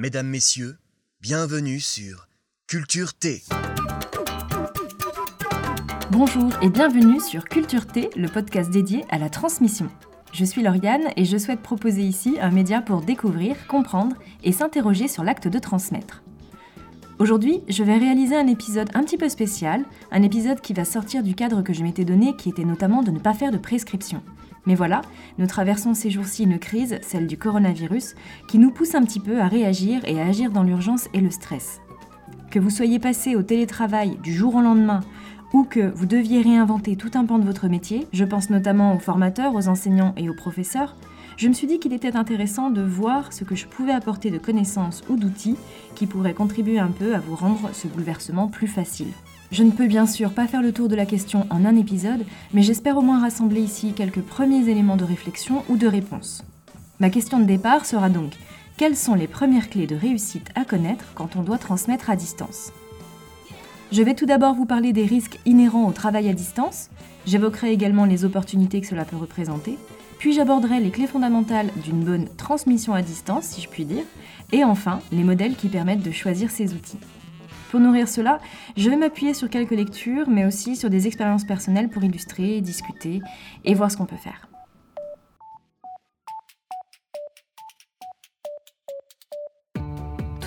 Mesdames, Messieurs, bienvenue sur Culture T. Bonjour et bienvenue sur Culture T, le podcast dédié à la transmission. Je suis Lauriane et je souhaite proposer ici un média pour découvrir, comprendre et s'interroger sur l'acte de transmettre. Aujourd'hui, je vais réaliser un épisode un petit peu spécial, un épisode qui va sortir du cadre que je m'étais donné, qui était notamment de ne pas faire de prescription. Mais voilà, nous traversons ces jours-ci une crise, celle du coronavirus, qui nous pousse un petit peu à réagir et à agir dans l'urgence et le stress. Que vous soyez passé au télétravail du jour au lendemain ou que vous deviez réinventer tout un pan de votre métier, je pense notamment aux formateurs, aux enseignants et aux professeurs, je me suis dit qu'il était intéressant de voir ce que je pouvais apporter de connaissances ou d'outils qui pourraient contribuer un peu à vous rendre ce bouleversement plus facile. Je ne peux bien sûr pas faire le tour de la question en un épisode, mais j'espère au moins rassembler ici quelques premiers éléments de réflexion ou de réponse. Ma question de départ sera donc quelles sont les premières clés de réussite à connaître quand on doit transmettre à distance? Je vais tout d'abord vous parler des risques inhérents au travail à distance, j'évoquerai également les opportunités que cela peut représenter, puis j'aborderai les clés fondamentales d'une bonne transmission à distance, si je puis dire, et enfin les modèles qui permettent de choisir ces outils. Pour nourrir cela, je vais m'appuyer sur quelques lectures, mais aussi sur des expériences personnelles pour illustrer, discuter et voir ce qu'on peut faire.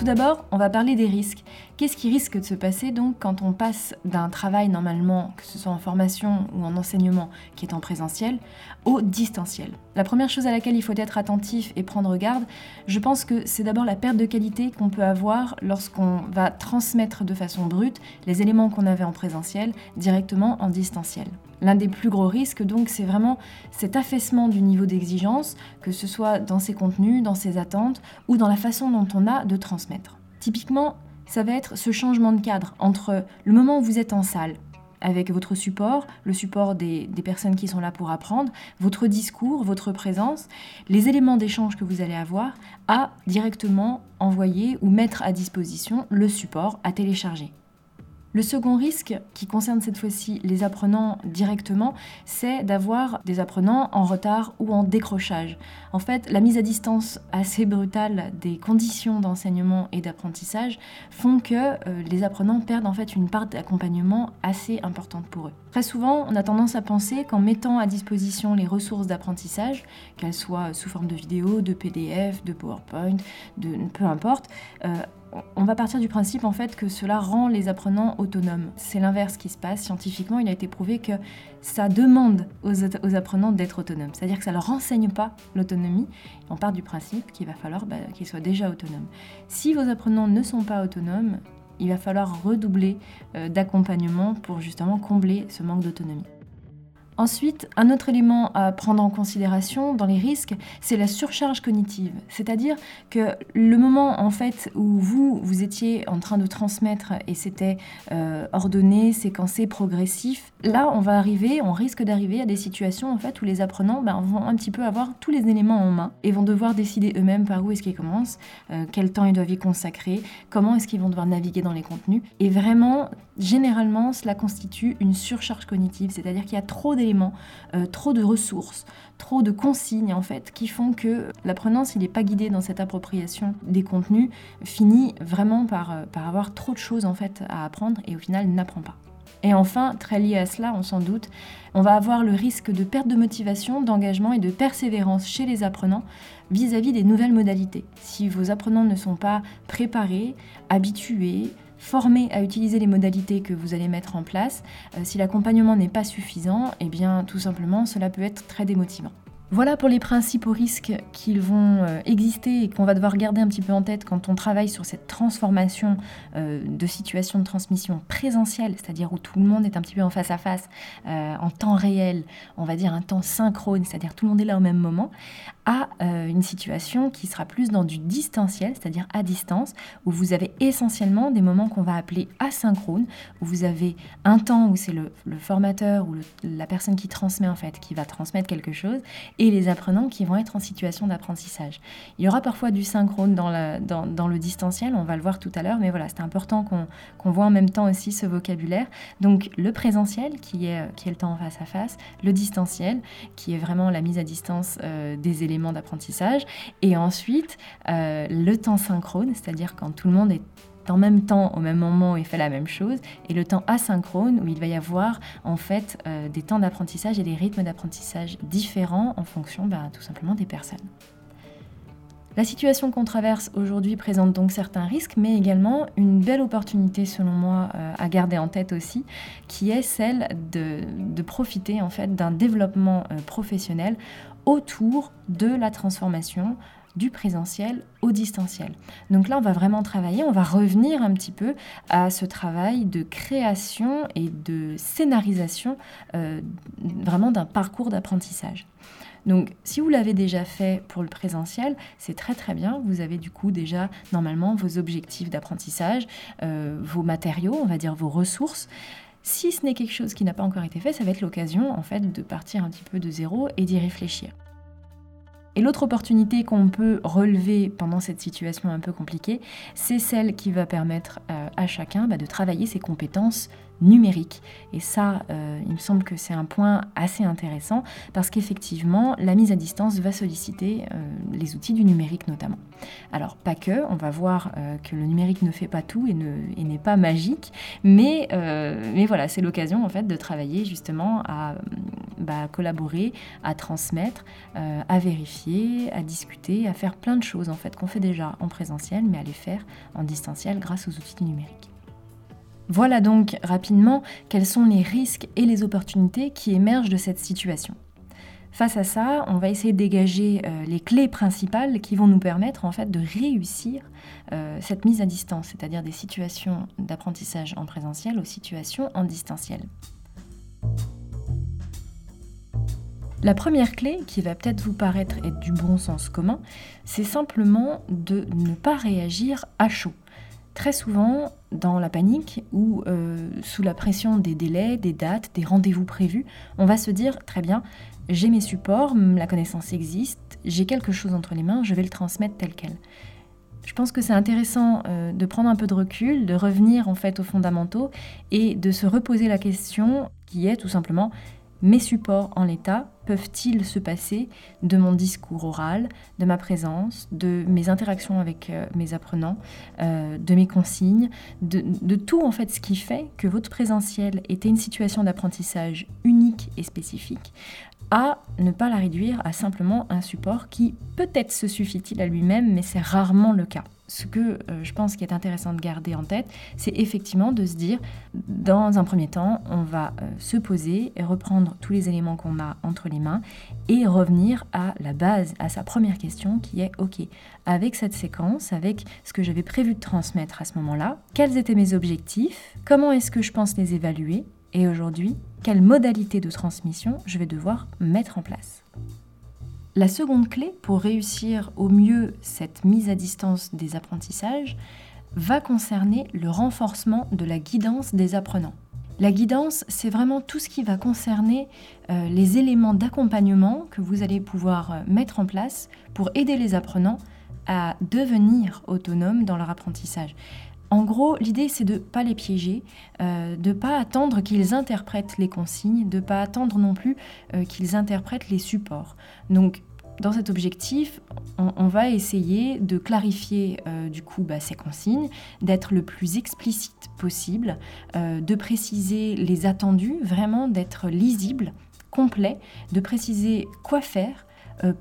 Tout d'abord, on va parler des risques. Qu'est-ce qui risque de se passer donc quand on passe d'un travail normalement, que ce soit en formation ou en enseignement, qui est en présentiel, au distanciel? La première chose à laquelle il faut être attentif et prendre garde, je pense que c'est d'abord la perte de qualité qu'on peut avoir lorsqu'on va transmettre de façon brute les éléments qu'on avait en présentiel directement en distanciel. L'un des plus gros risques, donc, c'est vraiment cet affaissement du niveau d'exigence, que ce soit dans ses contenus, dans ses attentes ou dans la façon dont on a de transmettre. Typiquement, ça va être ce changement de cadre entre le moment où vous êtes en salle, avec votre support, le support des, des, personnes qui sont là pour apprendre, votre discours, votre présence, les éléments d'échange que vous allez avoir, à directement envoyer ou mettre à disposition le support à télécharger. Le second risque, qui concerne cette fois-ci les apprenants directement, c'est d'avoir des apprenants en retard ou en décrochage. En fait, la mise à distance assez brutale des conditions d'enseignement et d'apprentissage font que euh, les apprenants perdent en fait une part d'accompagnement assez importante pour eux. Très souvent, on a tendance à penser qu'en mettant à disposition les ressources d'apprentissage, qu'elles soient sous forme de vidéo, de PDF, de PowerPoint, de peu importe, euh, on va partir du principe en fait que cela rend les apprenants autonomes. C'est l'inverse qui se passe. Scientifiquement, il a été prouvé que ça demande aux, apprenants d'être autonomes. C'est-à-dire que ça ne leur renseigne pas l'autonomie. On part du principe qu'il va falloir bah, qu'ils soient déjà autonomes. Si vos apprenants ne sont pas autonomes, il va falloir redoubler euh, d'accompagnement pour justement combler ce manque d'autonomie. Ensuite, un autre élément à prendre en considération dans les risques, c'est la surcharge cognitive. C'est-à-dire que le moment en fait où vous, vous étiez en train de transmettre et c'était euh, ordonné, séquencé, progressif, là on va arriver, on risque d'arriver à des situations en fait où les apprenants ben, vont un petit peu avoir tous les éléments en main et vont devoir décider eux-mêmes par où est-ce qu'ils commencent, euh, quel temps ils doivent y consacrer, comment est-ce qu'ils vont devoir naviguer dans les contenus. Et vraiment, généralement, cela constitue une surcharge cognitive, c'est-à-dire qu'il y a trop d'éléments, euh, trop de ressources, trop de consignes en fait, qui font que l'apprenant, s'il n'est pas guidé dans cette appropriation des contenus, finit vraiment par, euh, par avoir trop de choses en fait à apprendre et au final n'apprend pas. Et enfin, très lié à cela, on s'en doute, on va avoir le risque de perte de motivation, d'engagement et de persévérance chez les apprenants vis-à-vis -vis des nouvelles modalités. Si vos apprenants ne sont pas préparés, habitués, formés à utiliser les modalités que vous allez mettre en place. Euh, si l'accompagnement n'est pas suffisant, eh bien tout simplement cela peut être très démotivant. Voilà pour les principaux risques qui vont euh, exister et qu'on va devoir garder un petit peu en tête quand on travaille sur cette transformation euh, de situation de transmission présentielle, c'est-à-dire où tout le monde est un petit peu en face à face, en temps réel, on va dire un temps synchrone, c'est-à-dire tout le monde est là au même moment, à une situation qui sera plus dans du distanciel, c'est-à-dire à distance, où vous avez essentiellement des moments qu'on va appeler asynchrones, où vous avez un temps où c'est le, formateur ou la personne qui transmet en fait, qui va transmettre quelque chose, et les apprenants qui vont être en situation d'apprentissage. Il y aura parfois du synchrone dans, le distanciel, on va le voir tout à l'heure, mais voilà, c'est important qu'on voit en même temps aussi ce vocabulaire. Donc le présentiel, qui est, le temps face à face, le distanciel, qui est vraiment la mise à distance euh, des éléments d'apprentissage. Et ensuite, le temps synchrone, c'est-à-dire quand tout le monde est en même temps, au même moment, il fait la même chose, et le temps asynchrone, où il va y avoir en fait euh, des temps d'apprentissage et des rythmes d'apprentissage différents en fonction ben, tout simplement des personnes. La situation qu'on traverse aujourd'hui présente donc certains risques, mais également une belle opportunité, selon moi, euh, à garder en tête aussi, qui est celle de, profiter en fait d'un développement euh, professionnel autour de la transformation du présentiel au distanciel. Donc là, on va vraiment travailler, on va revenir un petit peu à ce travail de création et de scénarisation euh, vraiment d'un parcours d'apprentissage. Donc, si vous l'avez déjà fait pour le présentiel, c'est très très bien. Vous avez du coup déjà normalement vos objectifs d'apprentissage, euh, vos matériaux, on va dire vos ressources. Si ce n'est quelque chose qui n'a pas encore été fait, ça va être l'occasion en fait de partir un petit peu de zéro et d'y réfléchir. Et l'autre opportunité qu'on peut relever pendant cette situation un peu compliquée, c'est celle qui va permettre euh, à chacun bah, de travailler ses compétences numérique. Et ça, euh, il me semble que c'est un point assez intéressant parce qu'effectivement, la mise à distance va solliciter euh, les outils du numérique notamment. Alors, pas que, on va voir euh, que le numérique ne fait pas tout et, n'est pas magique, mais, mais voilà, c'est l'occasion en fait de travailler justement à bah, collaborer, à transmettre, à vérifier, à discuter, à faire plein de choses en fait qu'on fait déjà en présentiel, mais à les faire en distanciel grâce aux outils du numérique. Voilà donc rapidement quels sont les risques et les opportunités qui émergent de cette situation. Face à ça, on va essayer de dégager euh, les clés principales qui vont nous permettre en fait de réussir euh, cette mise à distance, c'est-à-dire des situations d'apprentissage en présentiel aux situations en distanciel. La première clé, qui va peut-être vous paraître être du bon sens commun, c'est simplement de ne pas réagir à chaud. Très souvent, dans la panique ou euh, sous la pression des délais, des dates, des rendez-vous prévus, on va se dire très bien, j'ai mes supports, la connaissance existe, j'ai quelque chose entre les mains, je vais le transmettre tel quel. Je pense que c'est intéressant euh, de prendre un peu de recul, de revenir en fait aux fondamentaux et de se reposer la question qui est tout simplement mes supports en l'état peuvent-ils se passer de mon discours oral, de ma présence, de mes interactions avec euh, mes apprenants, euh, de mes consignes, de, de, tout en fait ce qui fait que votre présentiel était une situation d'apprentissage unique et spécifique à ne pas la réduire à simplement un support qui peut-être se suffit-il à lui-même, mais c'est rarement le cas. Ce que euh, je pense qui est intéressant de garder en tête, c'est effectivement de se dire, dans un premier temps, on va euh, se poser et reprendre tous les éléments qu'on a entre les mains et revenir à la base, à sa première question qui est, OK, avec cette séquence, avec ce que j'avais prévu de transmettre à ce moment-là, quels étaient mes objectifs, comment est-ce que je pense les évaluer, et aujourd'hui, quelle modalité de transmission je vais devoir mettre en place. La seconde clé pour réussir au mieux cette mise à distance des apprentissages va concerner le renforcement de la guidance des apprenants. La guidance, c'est vraiment tout ce qui va concerner euh, les éléments d'accompagnement que vous allez pouvoir euh, mettre en place pour aider les apprenants à devenir autonomes dans leur apprentissage. En gros, l'idée, c'est de ne pas les piéger, euh, de ne pas attendre qu'ils interprètent les consignes, de ne pas attendre non plus euh, qu'ils interprètent les supports. Donc, dans cet objectif, on, va essayer de clarifier euh, du coup bah, ces consignes, d'être le plus explicite possible, de préciser les attendus, vraiment d'être lisible, complet, de préciser quoi faire,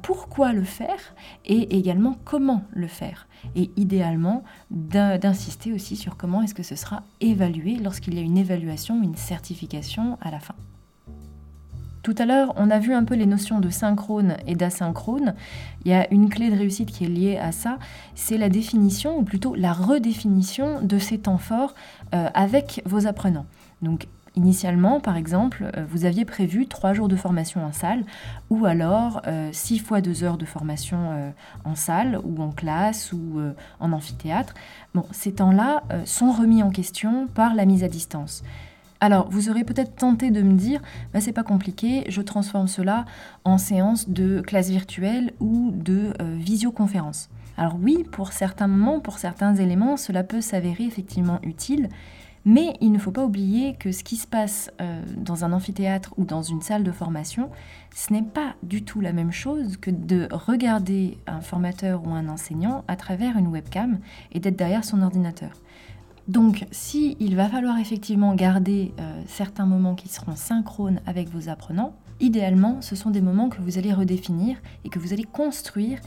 pourquoi le faire et également comment le faire. Et idéalement, d'insister aussi sur comment est-ce que ce sera évalué lorsqu'il y a une évaluation, une certification à la fin. Tout à l'heure, on a vu un peu les notions de synchrone et d'asynchrone. Il y a une clé de réussite qui est liée à ça, c'est la définition, ou plutôt la redéfinition de ces temps forts euh, avec vos apprenants. Initialement, par exemple, euh, vous aviez prévu trois jours de formation en salle ou alors euh, six fois deux heures de formation euh, en salle ou en classe ou en amphithéâtre. Bon, ces temps-là sont remis en question par la mise à distance. Alors, vous aurez peut-être tenté de me dire, bah, c'est pas compliqué, je transforme cela en séance de classe virtuelle ou de visioconférence. Alors oui, pour certains moments, pour certains éléments, cela peut s'avérer effectivement utile, Mais il ne faut pas oublier que ce qui se passe euh, dans un amphithéâtre ou dans une salle de formation, ce n'est pas du tout la même chose que de regarder un formateur ou un enseignant à travers une webcam et d'être derrière son ordinateur. Donc, si il va falloir effectivement garder euh, certains moments qui seront synchrones avec vos apprenants, idéalement, ce sont des moments que vous allez redéfinir et que vous allez construire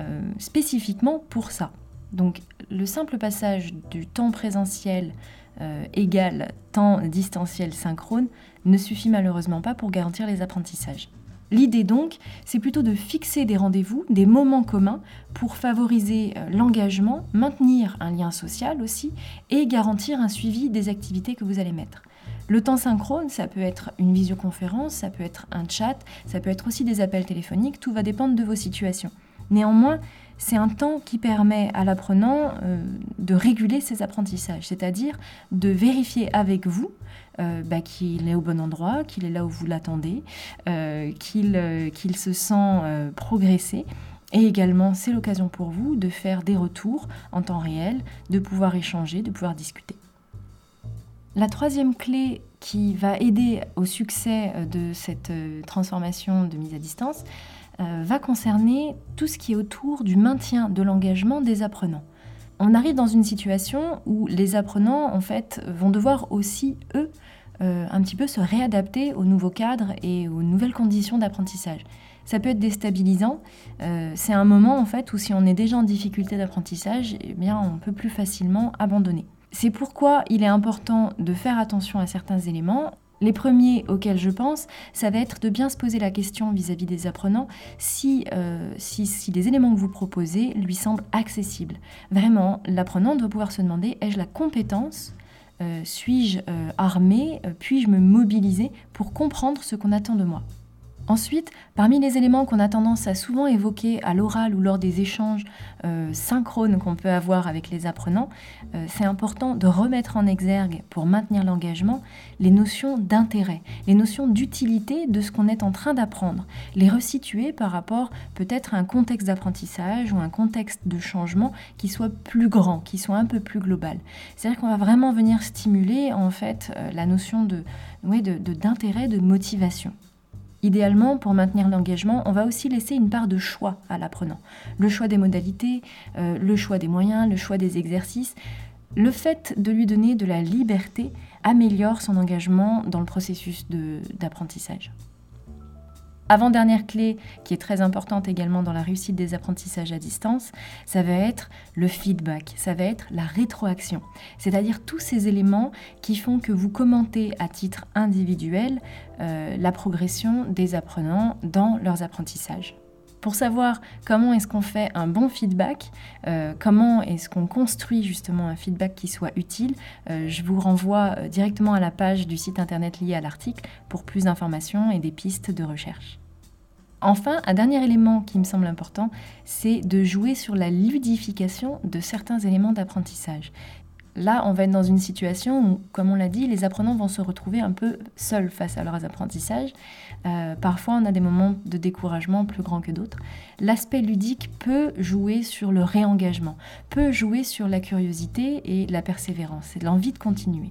euh, spécifiquement pour ça. Donc, le simple passage du temps présentiel euh, égal temps distanciel synchrone ne suffit malheureusement pas pour garantir les apprentissages. L'idée donc, c'est plutôt de fixer des rendez-vous, des moments communs pour favoriser euh, l'engagement, maintenir un lien social aussi et garantir un suivi des activités que vous allez mettre. Le temps synchrone, ça peut être une visioconférence, ça peut être un chat, ça peut être aussi des appels téléphoniques, tout va dépendre de vos situations. Néanmoins, c'est un temps qui permet à l'apprenant euh, de réguler ses apprentissages, c'est-à-dire de vérifier avec vous euh, bah, qu'il est au bon endroit, qu'il est là où vous l'attendez, euh, qu'il se sent progresser. Et également, c'est l'occasion pour vous de faire des retours en temps réel, de pouvoir échanger, de pouvoir discuter. La troisième clé qui va aider au succès de cette transformation de mise à distance, euh, va concerner tout ce qui est autour du maintien de l'engagement des apprenants. On arrive dans une situation où les apprenants, en fait, vont devoir aussi, eux, euh, un petit peu se réadapter au nouveau cadre et aux nouvelles conditions d'apprentissage. Ça peut être déstabilisant. Euh, c'est un moment, en fait, où si on est déjà en difficulté d'apprentissage, eh bien, on peut plus facilement abandonner. C'est pourquoi il est important de faire attention à certains éléments les premiers auxquels je pense, ça va être de bien se poser la question vis-à-vis des apprenants euh, si, si, les éléments que vous proposez lui semblent accessibles. Vraiment, l'apprenant doit pouvoir se demander, ai-je la compétence euh, Suis-je euh, armé Puis-je me mobiliser pour comprendre ce qu'on attend de moi? Ensuite, parmi les éléments qu'on a tendance à souvent évoquer à l'oral ou lors des échanges euh, synchrones qu'on peut avoir avec les apprenants, euh, c'est important de remettre en exergue, pour maintenir l'engagement, les notions d'intérêt, les notions d'utilité de ce qu'on est en train d'apprendre, les resituer par rapport peut-être à un contexte d'apprentissage ou un contexte de changement qui soit plus grand, qui soit un peu plus global. C'est-à-dire qu'on va vraiment venir stimuler en fait euh, la notion de, d'intérêt, de motivation. Idéalement, pour maintenir l'engagement, on va aussi laisser une part de choix à l'apprenant. Le choix des modalités, euh, le choix des moyens, le choix des exercices. Le fait de lui donner de la liberté améliore son engagement dans le processus d'apprentissage. Avant-dernière clé qui est très importante également dans la réussite des apprentissages à distance, ça va être le feedback, ça va être la rétroaction, c'est-à-dire tous ces éléments qui font que vous commentez à titre individuel euh, la progression des apprenants dans leurs apprentissages. Pour savoir comment est-ce qu'on fait un bon feedback, euh, comment est-ce qu'on construit justement un feedback qui soit utile, euh, je vous renvoie directement à la page du site internet lié à l'article pour plus d'informations et des pistes de recherche. Enfin, un dernier élément qui me semble important, c'est de jouer sur la ludification de certains éléments d'apprentissage. Là, on va être dans une situation où, comme on l'a dit, les apprenants vont se retrouver un peu seuls face à leurs apprentissages. Euh, parfois, on a des moments de découragement plus grands que d'autres. L'aspect ludique peut jouer sur le réengagement, peut jouer sur la curiosité et la persévérance, et l'envie de continuer.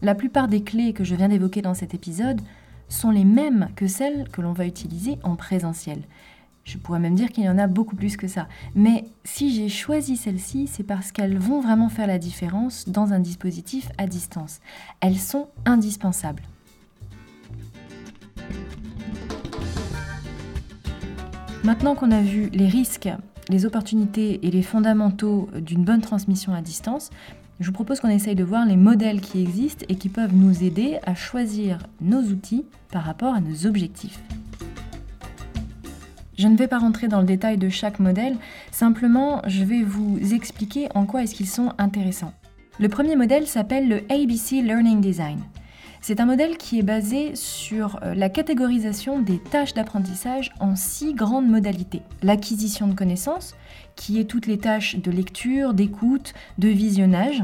La plupart des clés que je viens d'évoquer dans cet épisode sont les mêmes que celles que l'on va utiliser en présentiel. Je pourrais même dire qu'il y en a beaucoup plus que ça. Mais si j'ai choisi celles-ci, c'est parce qu'elles vont vraiment faire la différence dans un dispositif à distance. Elles sont indispensables. Maintenant qu'on a vu les risques, les opportunités et les fondamentaux d'une bonne transmission à distance, je vous propose qu'on essaye de voir les modèles qui existent et qui peuvent nous aider à choisir nos outils par rapport à nos objectifs. Je ne vais pas rentrer dans le détail de chaque modèle, simplement je vais vous expliquer en quoi est-ce qu'ils sont intéressants. Le premier modèle s'appelle le ABC Learning Design. C'est un modèle qui est basé sur euh, la catégorisation des tâches d'apprentissage en six grandes modalités. L'acquisition de connaissances, qui est toutes les tâches de lecture, d'écoute, de visionnage.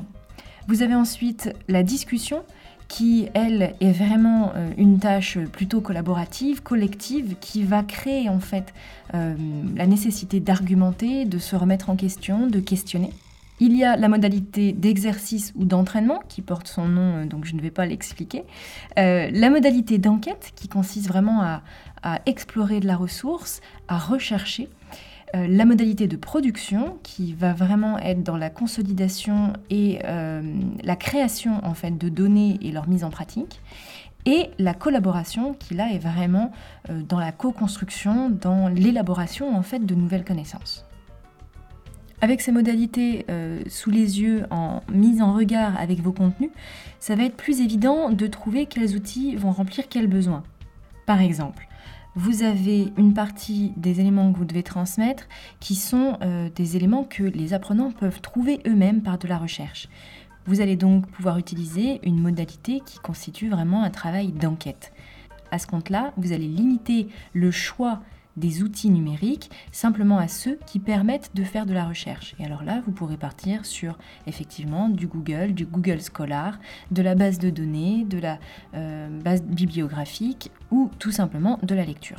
Vous avez ensuite la discussion, qui, elle, est vraiment euh, une tâche plutôt collaborative, collective, qui va créer en fait euh, la nécessité d'argumenter, de se remettre en question, de questionner. Il y a la modalité d'exercice ou d'entraînement qui porte son nom, donc je ne vais pas l'expliquer. la modalité d'enquête qui consiste vraiment à, à explorer de la ressource, à rechercher. Euh, la modalité de production qui va vraiment être dans la consolidation et euh, la création en fait de données et leur mise en pratique et la collaboration qui là est vraiment euh, dans la co-construction, dans l'élaboration en fait de nouvelles connaissances. Avec ces modalités sous les yeux, en mise en regard avec vos contenus, ça va être plus évident de trouver quels outils vont remplir quels besoins. Par exemple, vous avez une partie des éléments que vous devez transmettre qui sont euh, des éléments que les apprenants peuvent trouver eux-mêmes par de la recherche. Vous allez donc pouvoir utiliser une modalité qui constitue vraiment un travail d'enquête. À ce compte-là, vous allez limiter le choix des outils numériques simplement à ceux qui permettent de faire de la recherche. Et alors là, vous pourrez partir sur effectivement du Google, du Google Scholar, de la base de données, de la euh, base bibliographique ou tout simplement de la lecture.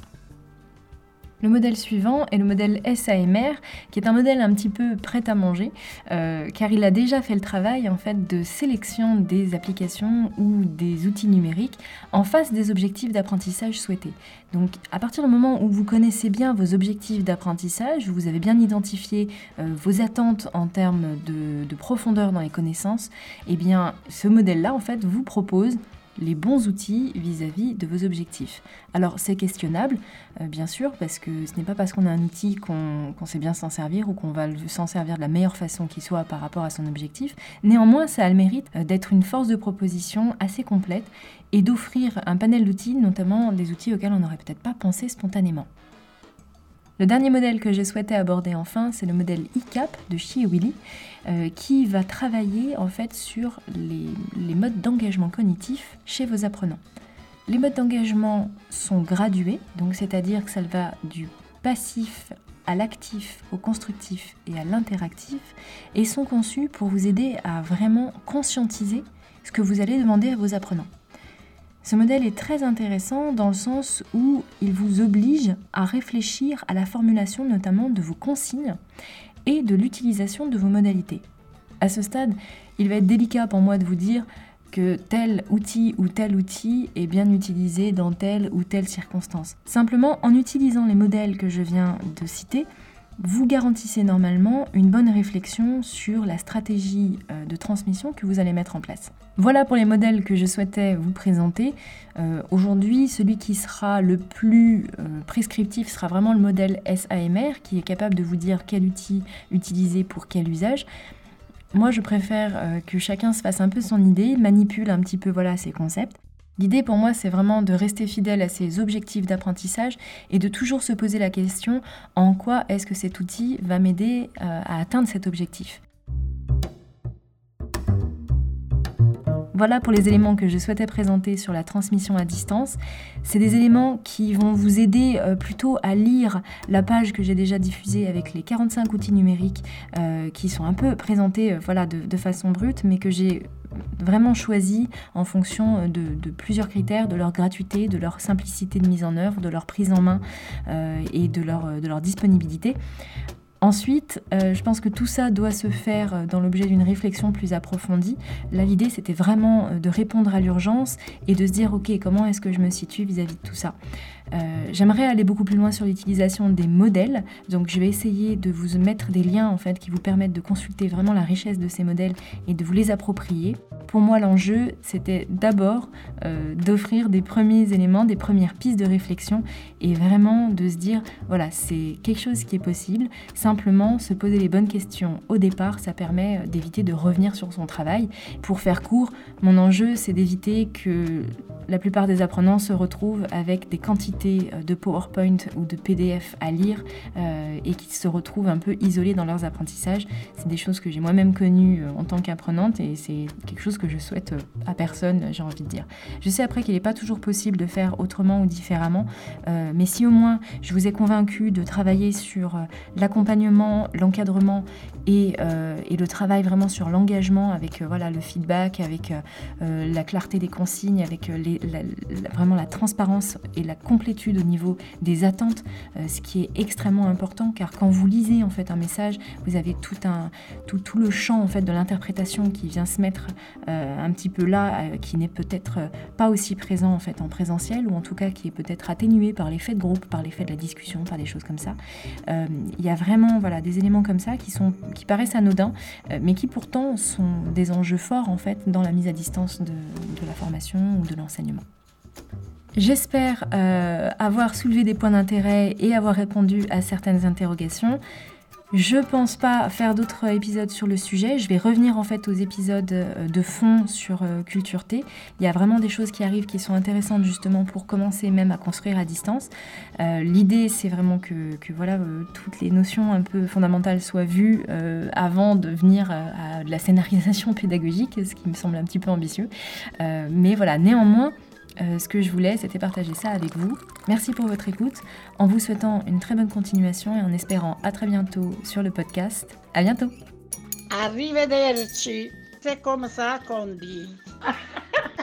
Le modèle suivant est le modèle SAMR, qui est un modèle un petit peu prêt à manger, euh, car il a déjà fait le travail de sélection des applications ou des outils numériques en face des objectifs d'apprentissage souhaités. Donc, à partir du moment où vous connaissez bien vos objectifs d'apprentissage, vous avez bien identifié euh, vos attentes en termes de, de profondeur dans les connaissances, eh bien, ce modèle-là, en fait, vous propose les bons outils vis-à-vis de vos objectifs. Alors c'est questionnable, euh, bien sûr, parce que ce n'est pas parce qu'on a un outil qu'on sait bien s'en servir ou qu'on va s'en servir de la meilleure façon qui soit par rapport à son objectif. Néanmoins, ça a le mérite euh, d'être une force de proposition assez complète et d'offrir un panel d'outils, notamment des outils auxquels on n'aurait peut-être pas pensé spontanément. Le dernier modèle que j'ai souhaité aborder enfin, c'est le modèle ICAP de Chiewili, euh, qui va travailler en fait sur les, modes d'engagement cognitif chez vos apprenants. Les modes d'engagement sont gradués, donc c'est-à-dire que ça va du passif à l'actif, au constructif et à l'interactif, et sont conçus pour vous aider à vraiment conscientiser ce que vous allez demander à vos apprenants. Ce modèle est très intéressant dans le sens où il vous oblige à réfléchir à la formulation notamment de vos consignes et de l'utilisation de vos modalités. À ce stade, il va être délicat pour moi de vous dire que tel outil ou tel outil est bien utilisé dans telle ou telle circonstance. Simplement, en utilisant les modèles que je viens de citer, vous garantissez normalement une bonne réflexion sur la stratégie euh, de transmission que vous allez mettre en place. Voilà pour les modèles que je souhaitais vous présenter. Euh, aujourd'hui, celui qui sera le plus euh, prescriptif sera vraiment le modèle SAMR, qui est capable de vous dire quel outil utiliser pour quel usage. Moi, je préfère que chacun se fasse un peu son idée, manipule un petit peu voilà, ses concepts. L'idée pour moi, c'est vraiment de rester fidèle à ses objectifs d'apprentissage et de toujours se poser la question en quoi est-ce que cet outil va m'aider euh, à atteindre cet objectif? Voilà pour les éléments que je souhaitais présenter sur la transmission à distance. C'est des éléments qui vont vous aider euh, plutôt à lire la page que j'ai déjà diffusée avec les 45 outils numériques euh, qui sont un peu présentés voilà, de façon brute, mais que j'ai vraiment choisi en fonction de, plusieurs critères, de leur gratuité, de leur simplicité de mise en œuvre, de leur prise en main euh, et de leur, de leur disponibilité. Ensuite, euh, je pense que tout ça doit se faire dans l'objet d'une réflexion plus approfondie. Là, l'idée, c'était vraiment de répondre à l'urgence et de se dire, OK, comment est-ce que je me situe vis-à-vis de tout ça? Euh, J'aimerais aller beaucoup plus loin sur l'utilisation des modèles. Donc, je vais essayer de vous mettre des liens, en fait, qui vous permettent de consulter vraiment la richesse de ces modèles et de vous les approprier. Pour moi, l'enjeu, c'était d'abord euh, d'offrir des premiers éléments, des premières pistes de réflexion et vraiment de se dire, voilà, c'est quelque chose qui est possible. Simplement, se poser les bonnes questions au départ, ça permet euh, d'éviter de revenir sur son travail. Pour faire court, mon enjeu, c'est d'éviter que la plupart des apprenants se retrouvent avec des quantités euh, de PowerPoint ou de PDF à lire et qu'ils se retrouvent un peu isolés dans leurs apprentissages. C'est des choses que j'ai moi-même connues en tant qu'apprenante et c'est quelque chose que je souhaite euh, à personne, j'ai envie de dire. Je sais après qu'il n'est pas toujours possible de faire autrement ou différemment, euh, mais si au moins je vous ai convaincu de travailler sur euh, l'accompagnement, l'encadrement et, le travail vraiment sur l'engagement avec voilà, le feedback, avec la clarté des consignes, avec vraiment la transparence et la complexité complétude au niveau des attentes, ce qui est extrêmement important car quand vous lisez en fait un message, vous avez tout un tout, tout le champ en fait de l'interprétation qui vient se mettre un petit peu là, qui n'est peut-être pas aussi présent en fait en présentiel ou en tout cas qui est peut-être atténué par l'effet de groupe, par l'effet de la discussion, par des choses comme ça. Il y a vraiment voilà des éléments comme ça qui sont qui paraissent anodins, mais qui pourtant sont des enjeux forts en fait dans la mise à distance de, la formation ou de l'enseignement. J'espère euh, avoir soulevé des points d'intérêt et avoir répondu à certaines interrogations. Je pense pas faire d'autres épisodes sur le sujet. Je vais revenir en fait aux épisodes euh, de fond sur euh, Culture T. Il y a vraiment des choses qui arrivent qui sont intéressantes justement pour commencer même à construire à distance. L'idée c'est vraiment que, voilà toutes les notions un peu fondamentales soient vues avant de venir à la scénarisation pédagogique, ce qui me semble un petit peu ambitieux. mais voilà, néanmoins, euh, ce que je voulais, c'était partager ça avec vous. Merci pour votre écoute, en vous souhaitant une très bonne continuation et en espérant à très bientôt sur le podcast. À bientôt. Arrivederci. C'est comme ça qu'on dit.